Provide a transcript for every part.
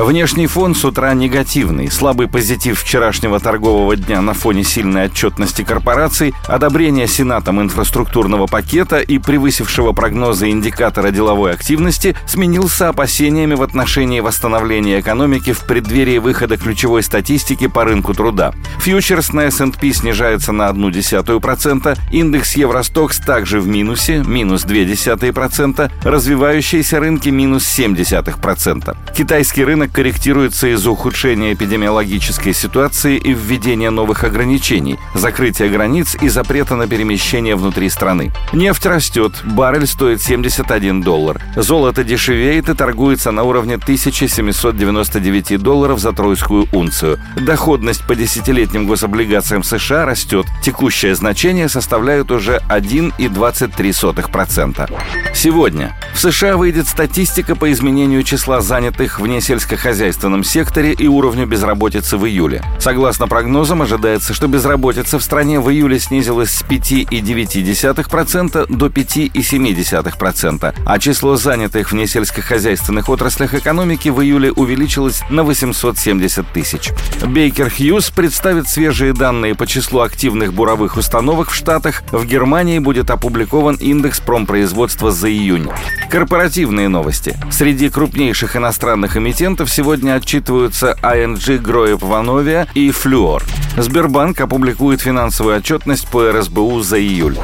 Внешний фон с утра негативный. Слабый позитив вчерашнего торгового дня на фоне сильной отчетности корпораций, одобрение Сенатом инфраструктурного пакета и превысившего прогнозы индикатора деловой активности сменился опасениями в отношении восстановления экономики в преддверии выхода ключевой статистики по рынку труда. Фьючерс на S&P снижается на 0,1%, индекс Евростокс также в минусе, минус 0,2%, развивающиеся рынки минус 0,7%. Китайский рынок корректируется из-за ухудшения эпидемиологической ситуации и введения новых ограничений, закрытия границ и запрета на перемещение внутри страны. Нефть растет, баррель стоит 71 доллар. Золото дешевеет и торгуется на уровне 1799 долларов за тройскую унцию. Доходность по десятилетним гособлигациям США растет. Текущее значение составляет уже 1,23%. Сегодня в США выйдет статистика по изменению числа занятых вне сельскохозяйственном секторе и уровню безработицы в июле. Согласно прогнозам, ожидается, что безработица в стране в июле снизилась с 5,9% до 5,7%, а число занятых в несельскохозяйственных отраслях экономики в июле увеличилось на 870 тысяч. Бейкер Хьюз представит свежие данные по числу активных буровых установок в Штатах. В Германии будет опубликован индекс промпроизводства за июнь. Корпоративные новости. Среди крупнейших иностранных эмитентов сегодня отчитываются ING Гроев Вановия и Флюор. Сбербанк опубликует финансовую отчетность по РСБУ за июль.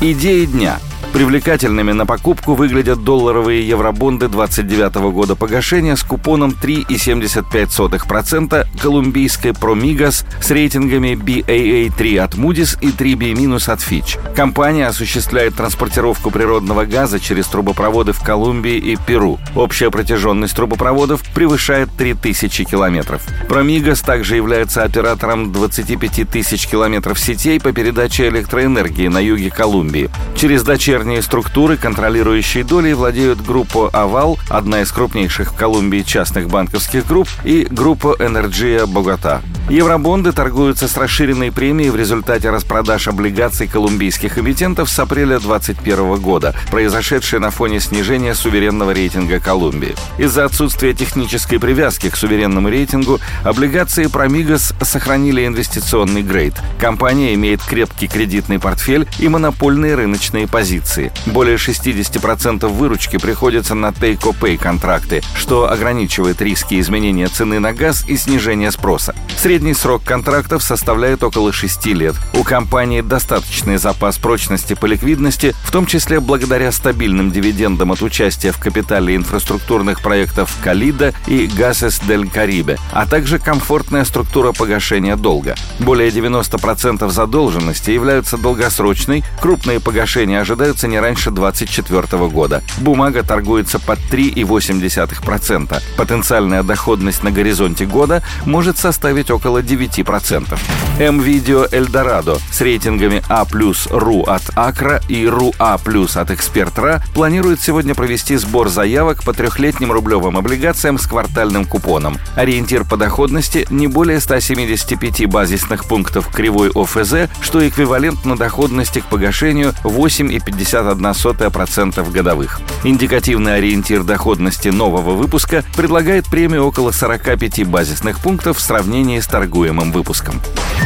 Идеи дня – Привлекательными на покупку выглядят долларовые евробонды 29 года погашения с купоном 3,75% колумбийской Промигас с рейтингами BAA3 от Moody's и 3B- от Fitch. Компания осуществляет транспортировку природного газа через трубопроводы в Колумбии и Перу. Общая протяженность трубопроводов превышает 3000 километров. Промигас также является оператором 25 тысяч километров сетей по передаче электроэнергии на юге Колумбии. Через дочерние дочерние структуры, контролирующие доли, владеют группа «Авал», одна из крупнейших в Колумбии частных банковских групп, и группа «Энерджия Богота». Евробонды торгуются с расширенной премией в результате распродаж облигаций колумбийских эмитентов с апреля 2021 года, произошедшей на фоне снижения суверенного рейтинга Колумбии. Из-за отсутствия технической привязки к суверенному рейтингу облигации Промигос сохранили инвестиционный грейд. Компания имеет крепкий кредитный портфель и монопольные рыночные позиции. Более 60% выручки приходится на take-or-pay контракты, что ограничивает риски изменения цены на газ и снижения спроса. Средний срок контрактов составляет около 6 лет. У компании достаточный запас прочности по ликвидности, в том числе благодаря стабильным дивидендам от участия в капитале инфраструктурных проектов «Калида» и «Гасес дель Карибе», а также комфортная структура погашения долга. Более 90% задолженности являются долгосрочной, крупные погашения ожидаются не раньше 2024 года. Бумага торгуется под 3,8%. Потенциальная доходность на горизонте года может составить около около 9%. М-Видео Эльдорадо с рейтингами А+, РУ от Акра и РУ А+, от Экспертра планирует сегодня провести сбор заявок по трехлетним рублевым облигациям с квартальным купоном. Ориентир по доходности не более 175 базисных пунктов кривой ОФЗ, что эквивалентно доходности к погашению 8,51% годовых. Индикативный ориентир доходности нового выпуска предлагает премию около 45 базисных пунктов в сравнении с торгуемым выпуском.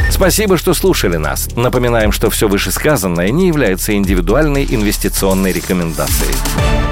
Спасибо, что слушали нас. Напоминаем, что все вышесказанное не является индивидуальной инвестиционной рекомендацией.